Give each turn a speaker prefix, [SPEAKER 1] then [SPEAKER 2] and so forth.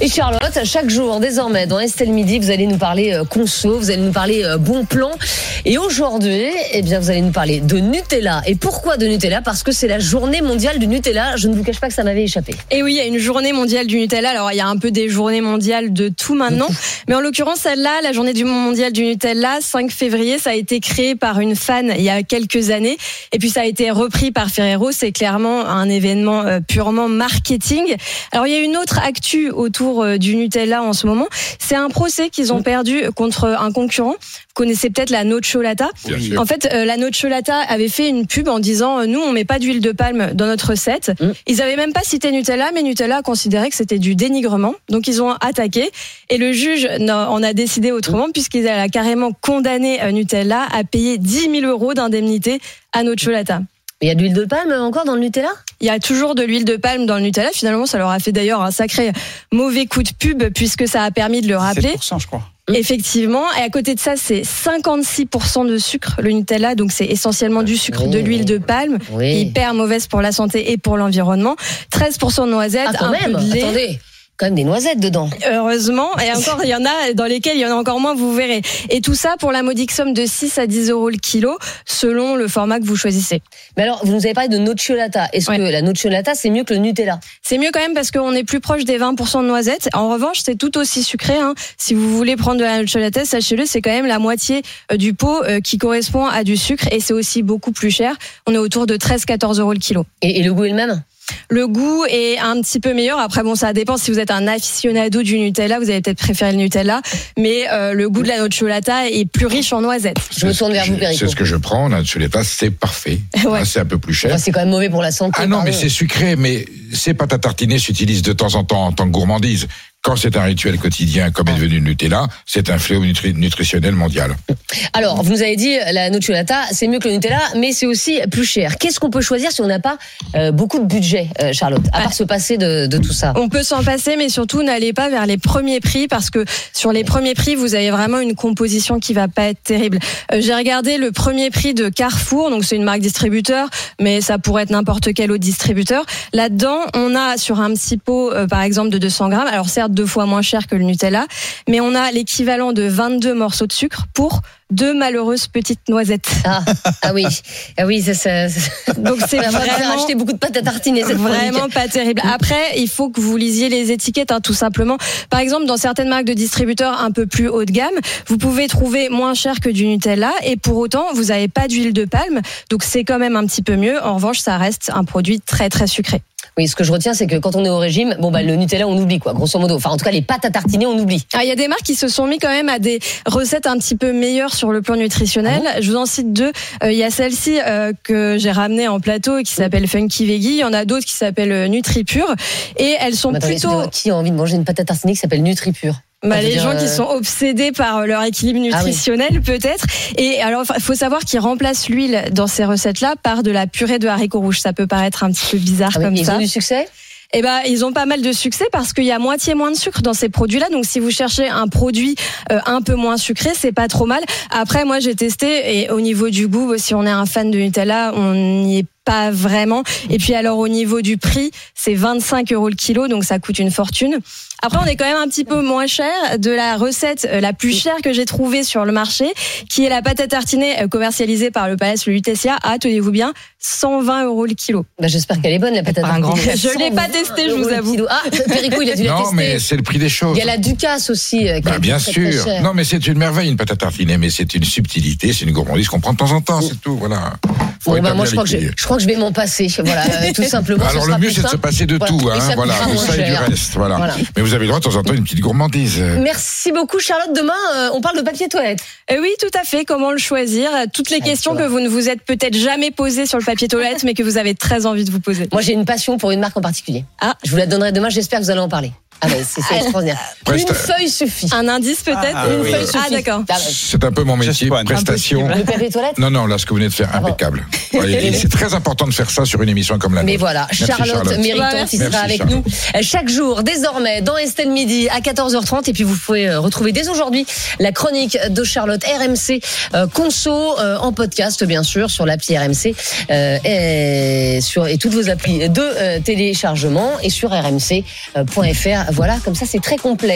[SPEAKER 1] Et Charlotte, chaque jour, désormais, dans Estelle Midi, vous allez nous parler euh, conso, vous allez nous parler euh, bon plan. Et aujourd'hui, eh bien, vous allez nous parler de Nutella. Et pourquoi de Nutella? Parce que c'est la journée mondiale du Nutella. Je ne vous cache pas que ça m'avait échappé.
[SPEAKER 2] Et oui, il y a une journée mondiale du Nutella. Alors, il y a un peu des journées mondiales de tout maintenant. Mais en l'occurrence, celle-là, la journée du mondiale du Nutella, 5 février, ça a été créé par une fan il y a quelques années. Et puis, ça a été repris par Ferrero. C'est clairement un événement euh, purement marketing. Alors, il y a une autre actu autour euh, du Nutella en ce moment. C'est un procès qu'ils ont perdu contre un concurrent. Vous connaissez peut-être la Nocciolata. En fait, euh, la Nocciolata avait fait une pub en disant euh, nous on met pas d'huile de palme dans notre recette.
[SPEAKER 1] Mm.
[SPEAKER 2] Ils avaient même pas cité Nutella, mais Nutella a considéré que c'était du dénigrement. Donc ils ont attaqué et le juge n'en- en a décidé autrement puisqu'il a carrément condamné Nutella à payer 10 000 euros d'indemnité à Nocciolata.
[SPEAKER 1] Il y a de l'huile de palme encore dans le Nutella?
[SPEAKER 2] Il y a toujours de l'huile de palme dans le Nutella. Finalement, ça leur a fait d'ailleurs un sacré mauvais coup de pub puisque ça a permis de le rappeler.
[SPEAKER 3] 7%, je crois.
[SPEAKER 2] Effectivement. Et à côté de ça, c'est 56% de sucre, le Nutella. Donc, c'est essentiellement du sucre,
[SPEAKER 1] Oui.
[SPEAKER 2] de l'huile de palme.
[SPEAKER 1] Oui.
[SPEAKER 2] Hyper mauvaise pour la santé et pour l'environnement. 13% de noisettes,
[SPEAKER 1] Ah, quand
[SPEAKER 2] un
[SPEAKER 1] même
[SPEAKER 2] peu de lait.
[SPEAKER 1] Attendez, quand même des noisettes dedans.
[SPEAKER 2] Heureusement. Et encore, il y en a dans lesquels il y en a encore moins, vous verrez. Et tout ça pour la modique somme de 6 à 10 euros le kilo, selon le format que vous choisissez.
[SPEAKER 1] Mais alors, vous nous avez parlé de Nocciolata. Est-ce
[SPEAKER 2] Ouais.
[SPEAKER 1] que la Nocciolata, c'est mieux que le Nutella?
[SPEAKER 2] C'est mieux quand même parce qu'on est plus proche des 20% de noisettes. En revanche, c'est tout aussi sucré. Hein. Si vous voulez prendre de la nocciolata, sachez-le, c'est quand même la moitié euh, du pot euh, qui correspond à du sucre et c'est aussi beaucoup plus cher. On est autour de 13-14 euros le kilo.
[SPEAKER 1] et, et le goût est le même?
[SPEAKER 2] Le goût est un petit peu meilleur. Après, bon, ça dépend. Si vous êtes un aficionado du Nutella, vous allez peut-être préférer le Nutella. Mais euh, le goût de la nocciolata est plus riche en noisettes.
[SPEAKER 1] Je me tourne vers vous.
[SPEAKER 3] C'est ce que je prends. La Nutella, c'est parfait.
[SPEAKER 2] Ouais.
[SPEAKER 3] Ah, C'est un peu plus cher.
[SPEAKER 1] Enfin, C'est quand même mauvais pour la santé.
[SPEAKER 3] Ah non, mais c'est sucré, mais ces pâtes à tartiner s'utilisent de temps en temps en tant que gourmandise. Quand c'est un rituel quotidien, comme est devenu le Nutella, c'est un fléau nutri- nutritionnel mondial.
[SPEAKER 1] Alors, vous nous avez dit, la Nocciolata, c'est mieux que le Nutella, mais c'est aussi plus cher. Qu'est-ce qu'on peut choisir si on n'a pas euh, beaucoup de budget, euh, Charlotte, à part se passer de, de tout ça?
[SPEAKER 2] On peut s'en passer, mais surtout n'allez pas vers les premiers prix parce que sur les premiers prix, vous avez vraiment une composition qui va pas être terrible. Euh, J'ai regardé le premier prix de Carrefour, donc c'est une marque distributeur, mais ça pourrait être n'importe quel autre distributeur. Là-dedans, on a sur un petit pot, euh, par exemple, de 200 grammes, alors certes deux fois moins cher que le Nutella, mais on a l'équivalent de 22 morceaux de sucre pour deux malheureuses petites noisettes.
[SPEAKER 1] Ah, ah oui, ah oui, ça, ça, ça-
[SPEAKER 2] Donc c'est vraiment
[SPEAKER 1] acheter beaucoup de pâtes à tartiner. Cette
[SPEAKER 2] Vraiment
[SPEAKER 1] chronique.
[SPEAKER 2] pas terrible. Après, il faut que vous lisiez les étiquettes, hein, tout simplement. Par exemple, dans certaines marques de distributeurs un peu plus haut de gamme, vous pouvez trouver moins cher que du Nutella, et pour autant, vous n'avez pas d'huile de palme, donc c'est quand même un petit peu mieux. En revanche, ça reste un produit très très sucré.
[SPEAKER 1] Oui, ce que je retiens, c'est que quand on est au régime, bon bah le Nutella, on oublie quoi, grosso modo. Enfin, en tout cas, les pâtes à tartiner, on oublie.
[SPEAKER 2] Ah, Il y a des marques qui se sont mis quand même à des recettes un petit peu meilleures sur le plan nutritionnel. Je vous en cite deux. Euh, Il y a celle-ci euh, que j'ai ramenée en plateau et qui s'appelle Funky Veggie. Il y en a d'autres qui s'appellent euh, Nutripure. Et elles sont
[SPEAKER 1] Mais attendez,
[SPEAKER 2] plutôt...
[SPEAKER 1] qui a envie de manger une pâte à tartiner qui s'appelle Nutripure?
[SPEAKER 2] Bah, les gens qui
[SPEAKER 1] euh,
[SPEAKER 2] sont obsédés par leur équilibre
[SPEAKER 1] Ah oui.
[SPEAKER 2] nutritionnel, peut-être. Et alors, il faut savoir qu'ils remplacent l'huile dans ces recettes-là par de la purée de haricots rouges. Ça peut paraître un petit peu bizarre
[SPEAKER 1] Ah
[SPEAKER 2] comme
[SPEAKER 1] ils
[SPEAKER 2] ça.
[SPEAKER 1] ont du succès?
[SPEAKER 2] Eh ben, ils ont pas mal de succès parce qu'il y a moitié moins de sucre dans ces produits-là. Donc, si vous cherchez un produit euh, un peu moins sucré, c'est pas trop mal. Après, moi, j'ai testé et au niveau du goût, si on est un fan de Nutella, on n'y est pas vraiment. Et puis alors au niveau du prix, c'est 25 euros le kilo, donc ça coûte une fortune. Après, on est quand même un petit peu moins cher de la recette euh, la plus chère que j'ai trouvée sur le marché, qui est la pâte à tartiner euh, commercialisée par le Palace Le Lutetia à, tenez-vous bien, 120 euros le kilo.
[SPEAKER 1] bah, J'espère qu'elle est bonne, la pâte à
[SPEAKER 2] pas un grand
[SPEAKER 1] tartiner.
[SPEAKER 2] Je l'ai pas testée, je vous
[SPEAKER 1] 120 euros le
[SPEAKER 2] avoue.
[SPEAKER 1] Ah, Perico, il a dû la
[SPEAKER 3] Non,
[SPEAKER 1] tester.
[SPEAKER 3] mais c'est le prix des choses.
[SPEAKER 1] Il y a la Ducasse aussi. euh, qui
[SPEAKER 3] Bah, bien
[SPEAKER 1] très
[SPEAKER 3] sûr. Non, mais c'est une merveille, une pâte à tartiner, mais c'est une subtilité, c'est une gourmandise qu'on prend de temps en temps, c'est tout. Voilà. Faut
[SPEAKER 1] Bon, bah, moi, je crois, que je crois que je vais m'en passer. Voilà, euh, tout simplement.
[SPEAKER 3] Alors le mieux c'est de se passer de
[SPEAKER 1] Voilà.
[SPEAKER 3] tout,
[SPEAKER 1] Et
[SPEAKER 3] hein,
[SPEAKER 1] ça
[SPEAKER 3] voilà, de ça et du reste, voilà.
[SPEAKER 1] Voilà.
[SPEAKER 3] Mais vous avez le droit de temps en temps une petite gourmandise.
[SPEAKER 1] Merci beaucoup, Charlotte. Demain, euh, on parle de papier toilette.
[SPEAKER 2] Euh, oui, tout à fait. Comment le choisir? Toutes les questions que vous ne vous êtes peut-être jamais posées sur le papier toilette, mais que vous avez très envie de vous poser.
[SPEAKER 1] Moi, j'ai une passion pour une marque en particulier.
[SPEAKER 2] Ah.
[SPEAKER 1] Je vous la donnerai demain. J'espère que vous allez en parler. Ah c'est c'est extraordinaire.
[SPEAKER 3] Presta-
[SPEAKER 1] Une feuille suffit.
[SPEAKER 2] Un indice peut-être
[SPEAKER 4] Ah,
[SPEAKER 1] Une
[SPEAKER 4] oui.
[SPEAKER 1] feuille suffit.
[SPEAKER 2] Ah, d'accord.
[SPEAKER 1] Ah.
[SPEAKER 3] C'est un peu mon métier, prestation.
[SPEAKER 1] Le papier toilette
[SPEAKER 3] Non, non, là, ce que vous venez de faire,
[SPEAKER 1] Ah bon.
[SPEAKER 3] impeccable. Ouais, et c'est très important de faire ça sur une émission comme la
[SPEAKER 1] Mais
[SPEAKER 3] nôtre.
[SPEAKER 1] voilà,
[SPEAKER 3] Merci,
[SPEAKER 1] Charlotte,
[SPEAKER 3] Charlotte.
[SPEAKER 1] méritante,
[SPEAKER 2] Merci,
[SPEAKER 1] qui sera avec
[SPEAKER 3] Charlotte.
[SPEAKER 1] nous euh, chaque jour, désormais, dans Estelle Midi à 14h30. Et puis vous pouvez euh, retrouver dès aujourd'hui la chronique de Charlotte RMC euh, Conso euh, en podcast, bien sûr, sur l'appli RMC euh, et, sur, et toutes vos applis de euh, téléchargement et sur rmc.fr. Voilà, comme ça, c'est très complet.